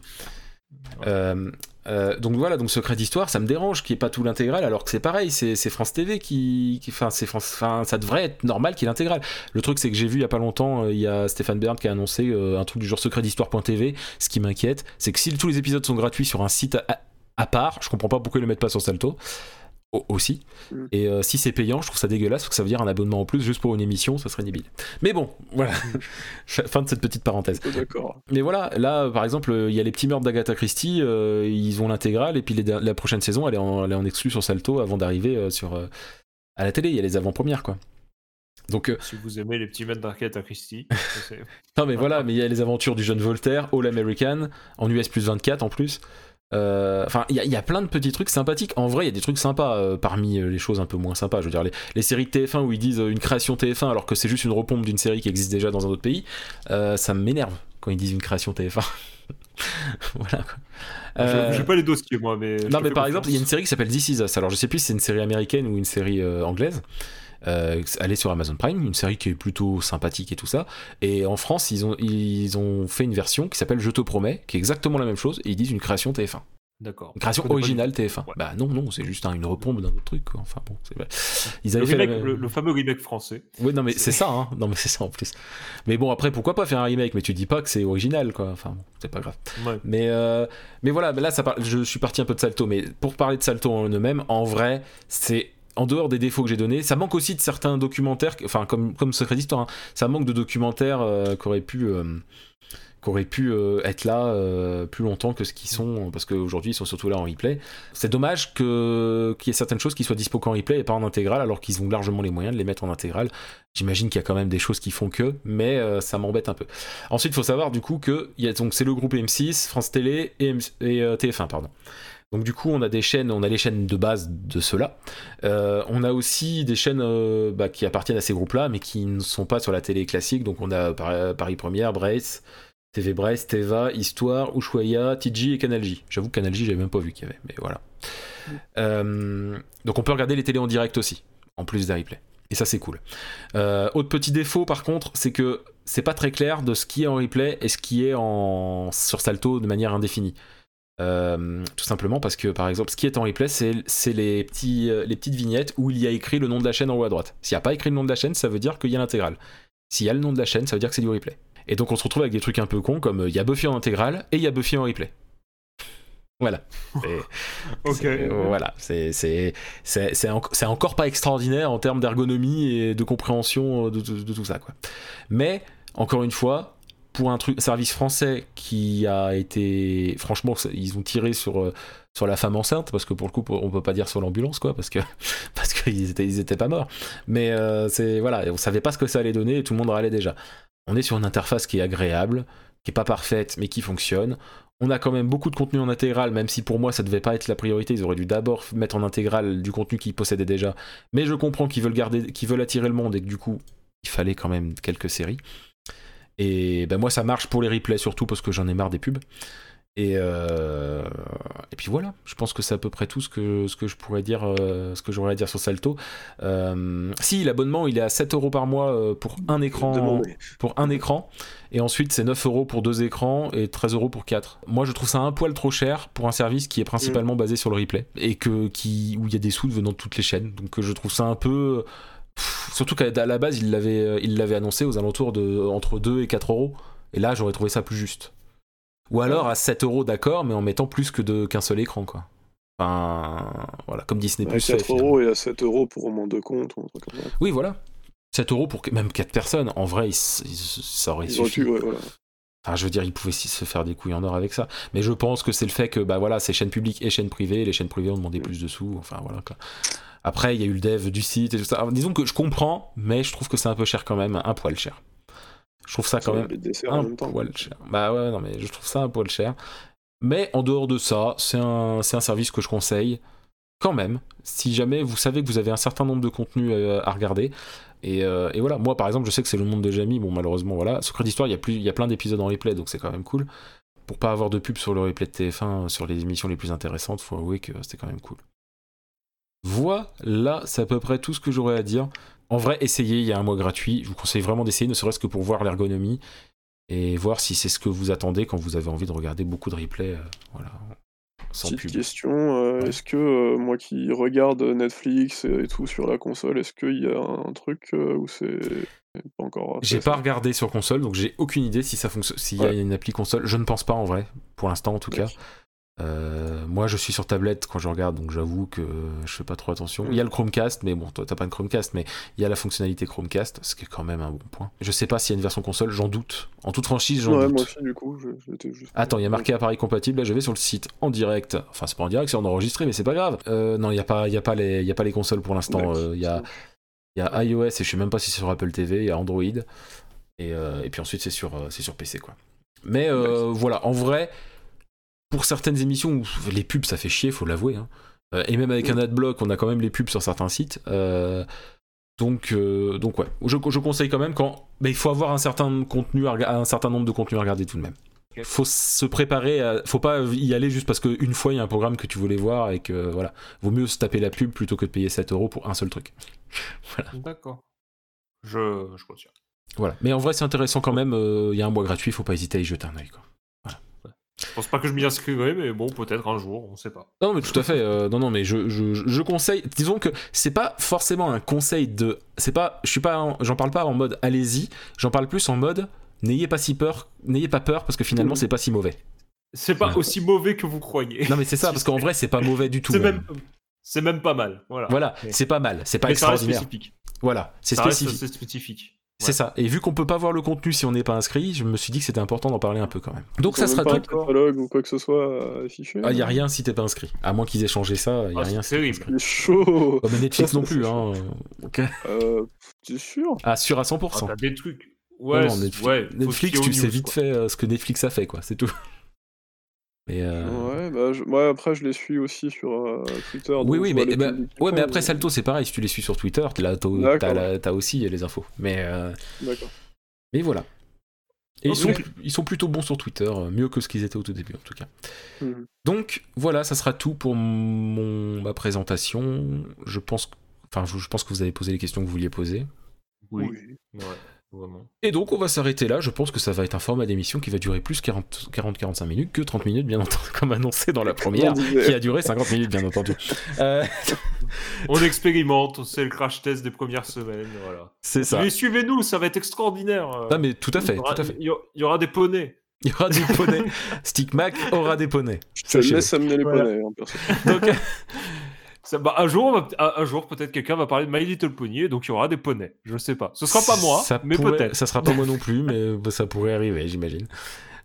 Euh, euh, donc voilà, donc Secret d'Histoire, ça me dérange qu'il n'y ait pas tout l'intégral, alors que c'est pareil, c'est France TV qui. Enfin, c'est France. Ça devrait être normal qu'il y ait l'intégrale. Le truc, c'est que j'ai vu il y a pas longtemps, euh, il y a Stéphane Bern qui a annoncé un truc du genre Secret d'Histoire.tv. Ce qui m'inquiète, c'est que si tous les épisodes sont gratuits sur un site à, à part, je comprends pas pourquoi ils le mettent pas sur Salto aussi. Mm. Et euh, si c'est payant, je trouve ça dégueulasse, parce que ça veut dire un abonnement en plus juste pour une émission, ça serait débile. Mais bon, voilà. fin de cette petite parenthèse. D'accord. Mais voilà, là, par exemple, il y a les petits meurtres d'Agatha Christie, euh, ils ont l'intégrale, et puis les, la prochaine saison, elle est en, elle est en exclu sur Salto avant d'arriver euh, sur à la télé. Il y a les avant-premières, quoi. Donc, si vous aimez les petits meurtres d'Agatha Christie. non, mais voilà, mais il y a les aventures du jeune Voltaire, All American, en US plus 24 en plus. Enfin, euh, il y, y, a plein de petits trucs sympathiques. En vrai, il y a des trucs sympas euh, parmi les choses un peu moins sympas. Je veux dire, les, les séries de TF1 où ils disent une création TF1 alors que c'est juste une repompe d'une série qui existe déjà dans un autre pays, euh, ça m'énerve quand ils disent une création TF1. voilà. Euh... J'ai pas les dossiers moi, mais. Non, mais par exemple, il y a une série qui s'appelle This Is Us. Alors, je sais plus si c'est une série américaine ou une série anglaise. Euh, est sur Amazon Prime, une série qui est plutôt sympathique et tout ça. Et en France, ils ont, ils ont fait une version qui s'appelle Je te promets, qui est exactement la même chose, et ils disent une création TF1. D'accord. Une création originale TF1. Ouais. Bah non, non, c'est juste une repompe d'un autre truc. Quoi. Enfin bon, c'est Ils avaient le, remake, le, le, fameux remake français. Oui, non mais c'est ça, hein. Non mais c'est ça en plus. Mais bon, après, pourquoi pas faire un remake? Mais tu dis pas que c'est original, quoi. Enfin bon, c'est pas grave. Ouais. Mais euh, mais voilà, là, ça par... je suis parti un peu de Salto, mais pour parler de Salto en eux-mêmes, en vrai, c'est en dehors des défauts que j'ai donnés, ça manque aussi de certains documentaires, enfin comme, comme Secret d'Histoire, hein, ça manque de documentaires euh, qui auraient pu, euh, pu euh, être là plus longtemps que ce qu'ils sont, parce qu'aujourd'hui ils sont surtout là en replay. C'est dommage qu'il y ait certaines choses qui soient dispo qu'en replay et pas en intégrale, alors qu'ils ont largement les moyens de les mettre en intégrale. J'imagine qu'il y a quand même des choses qui font que, mais ça m'embête un peu. Ensuite, il faut savoir du coup que c'est le groupe M6, France Télé et TF1, pardon. Donc du coup, on a des chaînes, on a les chaînes de base de ceux-là. Euh, on a aussi des chaînes euh, bah, qui appartiennent à ces groupes-là, mais qui ne sont pas sur la télé classique. Donc on a Paris Première, Brace, TV Brest, Teva, Histoire, Ushuaïa, TG et Canal. J'avoue que Canal J, j'avais même pas vu qu'il y avait, mais voilà. Euh, donc on peut regarder les télés en direct aussi, en plus des replays. Et ça, c'est cool. Autre petit défaut, par contre, c'est que c'est pas très clair de ce qui est en replay et ce qui est en... sur Salto de manière indéfinie. Euh, tout simplement parce que par exemple ce qui est en replay c'est les, petits, euh, les petites vignettes où il y a écrit le nom de la chaîne en haut à droite. S'il n'y a pas écrit le nom de la chaîne ça veut dire qu'il y a l'intégrale. S'il y a le nom de la chaîne ça veut dire que c'est du replay. Et donc on se retrouve avec des trucs un peu cons comme il y a Buffy en intégrale et il y a Buffy en replay. Voilà. ok. Voilà. C'est en, encore pas extraordinaire en termes d'ergonomie et de compréhension de, de, de, tout ça. Quoi. Mais, encore une fois, pour un service français qui a été franchement ils ont tiré sur euh, sur la femme enceinte parce que pour le coup on peut pas dire sur l'ambulance quoi parce que parce qu'ils étaient ils étaient pas morts mais euh, c'est voilà on savait pas ce que ça allait donner et tout le monde râlait déjà on est sur une interface qui est agréable qui est pas parfaite mais qui fonctionne on a quand même beaucoup de contenu en intégral, même si pour moi ça devait pas être la priorité. Ils auraient dû d'abord mettre en intégral du contenu qu'ils possédaient déjà. Mais je comprends qu'ils veulent garder, qu'ils veulent attirer le monde et que du coup il fallait quand même quelques séries. Et ben moi ça marche pour les replays surtout parce que j'en ai marre des pubs. Et, euh, et puis voilà, je pense que c'est à peu près tout ce que, ce que je pourrais dire, euh, ce que j'aurais à dire sur Salto. Euh, si l'abonnement il est à 7 euros par mois pour un écran, pour un écran, et ensuite c'est 9 euros pour deux écrans et 13 euros pour 4. Moi je trouve ça un poil trop cher pour un service qui est principalement mm. basé sur le replay et que, qui, où il y a des sous venant de toutes les chaînes. Donc je trouve ça un peu surtout qu'à la base, il l'avait, il l'avait annoncé aux alentours de entre 2 et 4 euros. Et là, j'aurais trouvé ça plus juste. Ou alors à 7 euros, d'accord, mais en mettant plus que de, qu'un seul écran, quoi. Enfin, voilà, comme Disney Plus. 4 euros et à 7 euros pour au moins deux comptes. Ou un truc comme ça. Oui, voilà. 7 euros pour même 4 personnes, en vrai, ça aurait suffi. Enfin, je veux dire, ils pouvaient se faire des couilles en or avec ça. Mais je pense que c'est le fait que, bah voilà, c'est chaînes publiques et chaînes privées. Les chaînes privées ont demandé plus de sous. Enfin, voilà, quoi. Après, il y a eu le dev du site et tout ça. disons que je comprends, mais je trouve que c'est un peu cher quand même, un poil cher. Je trouve ça quand même un poil cher. Bah ouais, non, mais je trouve ça un poil cher. Mais en dehors de ça, c'est un, un service que je conseille quand même, si jamais vous savez que vous avez un certain nombre de contenus euh, à regarder. Euh, et, voilà, moi par exemple, je sais que c'est le monde de Jamie, bon malheureusement, voilà. Secret d'Histoire, il y, a il y a plein d'épisodes en replay, donc c'est quand même cool. Pour pas avoir de pub sur le replay de TF1, sur les émissions les plus intéressantes, faut avouer que c'était quand même cool. Voilà, c'est à peu près tout ce que j'aurais à dire. En vrai, essayez, il y a un mois gratuit. Je vous conseille vraiment d'essayer, ne serait-ce que pour voir l'ergonomie et voir si c'est ce que vous attendez quand vous avez envie de regarder beaucoup de replays. Euh, voilà, sans Petite question, euh, est-ce que euh, moi qui regarde Netflix et, tout sur la console, est-ce qu'il y a un truc où c'est pas encore. J'ai pas regardé sur console, donc j'ai aucune idée si ça fonctionne, s'il y a une appli console. Je ne pense pas en vrai, pour l'instant en tout cas. Euh, moi, je suis sur tablette quand je regarde, donc j'avoue que je fais pas trop attention. Il y a le Chromecast, mais bon, toi t'as pas de Chromecast, mais il y a la fonctionnalité Chromecast, ce qui est quand même un bon point. Je sais pas s'il y a une version console, j'en doute. En toute franchise, j'en ouais, doute. Moi aussi, du coup, juste... Attends, il y a marqué appareil compatible. Là, je vais sur le site en direct. Enfin, c'est pas en direct, c'est en enregistré, mais c'est pas grave. Euh, non, il y a pas, il y a pas les, il y a pas les consoles pour l'instant. Euh, il y a, il y a iOS et je sais même pas si c'est sur Apple TV. Il y a Android et, et puis ensuite c'est sur, c'est sur PC quoi. Mais voilà, en vrai pour certaines émissions où les pubs ça fait chier, faut l'avouer. Hein. Euh, et même avec un adblock, on a quand même les pubs sur certains sites. Euh, donc, euh, donc ouais, je, je, conseille quand même quand. Mais il faut avoir un certain contenu, un certain nombre de contenus à regarder tout de même. Il Faut se préparer, à, faut pas y aller juste parce qu'une fois il y a un programme que tu voulais voir et que voilà, vaut mieux se taper la pub plutôt que de payer 7 euros pour un seul truc. voilà. D'accord. Je, je Voilà, mais en vrai c'est intéressant quand même. Il y a un mois gratuit, faut pas hésiter à y jeter un œil. Je pense pas que je m'y inscrirai, mais bon, peut-être un jour, on sait pas. Non, mais tout à fait. Euh, non, non, mais je, je, je, conseille. Disons que c'est pas forcément un conseil de. C'est pas. Je suis pas. J'en parle pas en mode allez-y. J'en parle plus en mode n'ayez pas si peur. N'ayez pas peur parce que finalement c'est pas si mauvais. C'est pas aussi mauvais que vous croyez. Non, mais c'est ça parce qu'en vrai c'est pas mauvais du tout. C'est même. C'est même pas mal. Voilà. Voilà. C'est pas mal. C'est pas extraordinaire. spécifique. Voilà. C'est spécifique. spécifique. C'est ça. Et vu qu'on peut pas voir le contenu si on n'est pas inscrit, je me suis dit que c'était important d'en parler un peu quand même. Donc ça sera pas un catalogue ou quoi que ce soit affiché. Ah, y a rien si t'es pas inscrit. À moins qu'ils aient changé ça, y a ah, rien. C'est terrible. C'est chaud. mais Netflix non plus, hein. Ok. Euh, t'es sûr Ah, sûr à 100%. Ah, t'as des trucs. Ouais, Netflix, ouais, Netflix tu sais vite fait euh, ce que Netflix a fait, quoi. C'est tout. Euh, ouais, bah, après je les suis aussi sur euh, Twitter. Oui, oui, mais, bah, ouais, mais après Salto c'est pareil, si tu les suis sur Twitter, là t'as aussi les infos. Mais, euh, mais voilà. Et ils, sont, ils, sont, plutôt bons sur Twitter, mieux que ce qu'ils étaient au tout début en tout cas. Mhm. Donc voilà, ça sera tout pour mon, ma présentation. Je pense, enfin, je, pense que vous avez posé les questions que vous vouliez poser. Oui. Ouais. Et donc on va s'arrêter là, je pense que ça va être un format d'émission qui va durer plus 40-45 minutes que 30 minutes bien entendu, comme annoncé dans la première, qui a duré 50 minutes bien entendu. Euh, on expérimente, c'est le crash test des premières semaines, voilà. C'est ça. Mais suivez-nous, ça va être extraordinaire. Ah mais tout à fait, tout à fait. Il y aura des poneys. Il y aura des poneys. Stick Mac aura des poneys. Je te laisse amener les poneys. Hein, donc, bah, un jour, un, jour peut-être quelqu'un va parler de My Little Pony, donc il y aura des poneys. Je sais pas. Ce sera pas moi, ça mais peut-être. Ça sera pas moi non plus, mais ça pourrait arriver, j'imagine.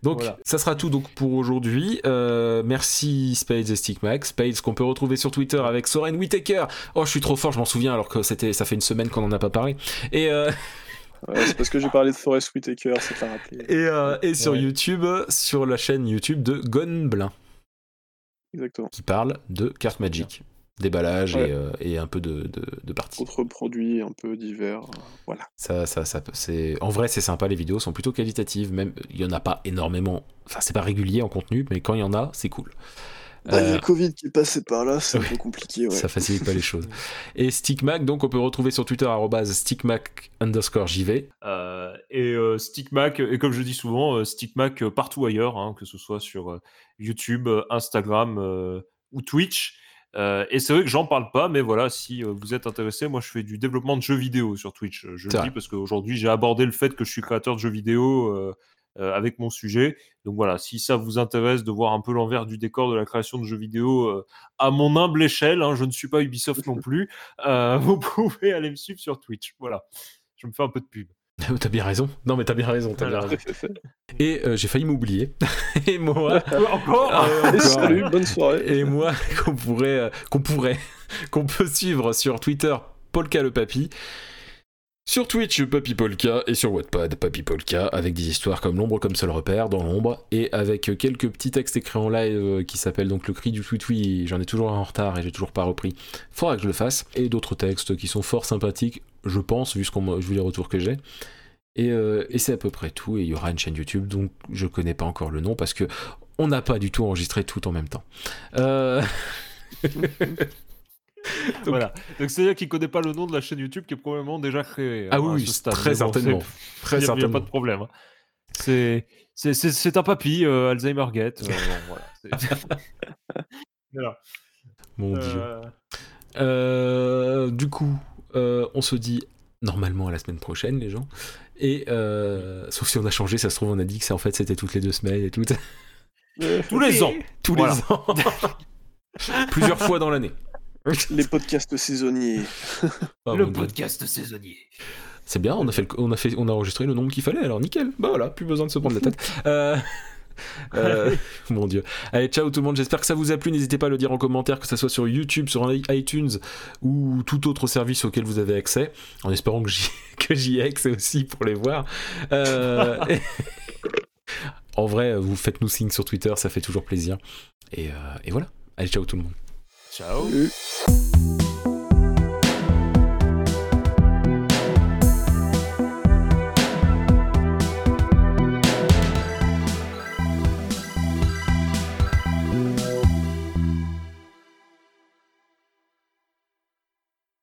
Donc, ça sera tout donc pour aujourd'hui. Euh, merci Spades et Stickmax. Spades qu'on peut retrouver sur Twitter avec Soren Whitaker. Oh, je suis trop fort, je m'en souviens alors que c'était, ça fait une semaine qu'on en a pas parlé. Et euh... c'est parce que j'ai parlé de Forest Whitaker, c'est pas rappelé. Et, euh, et sur YouTube, sur la chaîne YouTube de Gonblin. Exactement. Qui parle de carte Magic déballage et, euh, et, un peu de, de, de parties. Autres produits un peu divers, euh, voilà. Ça, ça, ça, c'est... En vrai, c'est sympa, les vidéos sont plutôt qualitatives, même il n'y en a pas énormément, enfin c'est pas régulier en contenu, mais quand il y en a, c'est cool. Bah, il y a le euh, Covid qui est passé par là, c'est un peu compliqué. Ouais. Ça facilite pas les choses. Et Stickmac, donc on peut retrouver sur Twitter stickmac underscore JV. Euh, et euh, Stickmac, et comme je dis souvent, Stickmac partout ailleurs, hein, que ce soit sur YouTube, Instagram ou Twitch. Euh, et c'est vrai que j'en parle pas, mais voilà, si euh, vous êtes intéressé, moi je fais du développement de jeux vidéo sur Twitch. Je le dis parce qu'aujourd'hui j'ai abordé le fait que je suis créateur de jeux vidéo euh, avec mon sujet. Donc voilà, si ça vous intéresse de voir un peu l'envers du décor de la création de jeux vidéo à mon humble échelle, hein, je ne suis pas Ubisoft non plus, vous pouvez aller me suivre sur Twitch. Voilà, je me fais un peu de pub. T'as bien raison. Non, mais t'as bien raison. As bien raison. Et euh, j'ai failli m'oublier. et moi. encore, ah, Salut, bonne soirée. Et moi, qu'on pourrait, euh, qu'on pourrait, qu'on peut suivre sur Twitter, Polka le Papy. Sur Twitch, Papy Polka, et sur Wattpad, Papy Polka, avec des histoires comme L'ombre comme seul repère, dans l'ombre, et avec quelques petits textes écrits en live euh, qui s'appellent donc Le cri du tweet j'en ai toujours un en retard et j'ai toujours pas repris, faudra que je le fasse, et d'autres textes qui sont fort sympathiques, je pense, vu, ce qu'on, vu les retours que j'ai. Et, euh, et c'est à peu près tout, et il y aura une chaîne YouTube, donc je connais pas encore le nom, parce que on n'a pas du tout enregistré tout en même temps. Euh... voilà. Donc c'est-à-dire qu'il connaît pas le nom de la chaîne YouTube qui est probablement déjà créée. Ah hein, oui, très certainement. Très Il n'y a pas de problème. Hein. C'est c'est un papy, euh, Alzheimer Gate. Euh, voilà. Mon dieu. Du coup, on se dit normalement à la semaine prochaine, les gens. Et sauf si on a changé, ça se trouve, on a dit que en fait c'était toutes les deux semaines et tout. Tous les ans. Tous les ans. Plusieurs fois dans l'année. Les podcasts saisonniers. Ah, le podcast saisonnier. C'est bien, on a, fait on, a fait, on a enregistré le nombre qu'il fallait, alors nickel. Bah voilà, plus besoin de se prendre la tête. Euh, euh, mon dieu. Allez, ciao tout le monde, j'espère que ça vous a plu. N'hésitez pas à le dire en commentaire, que ce soit sur YouTube, sur iTunes ou tout autre service auquel vous avez accès, en espérant que j'y ai accès aussi pour les voir. Euh, en vrai, vous faites-nous signe sur Twitter, ça fait toujours plaisir. Et, et voilà. Allez, ciao tout le monde. Ciao.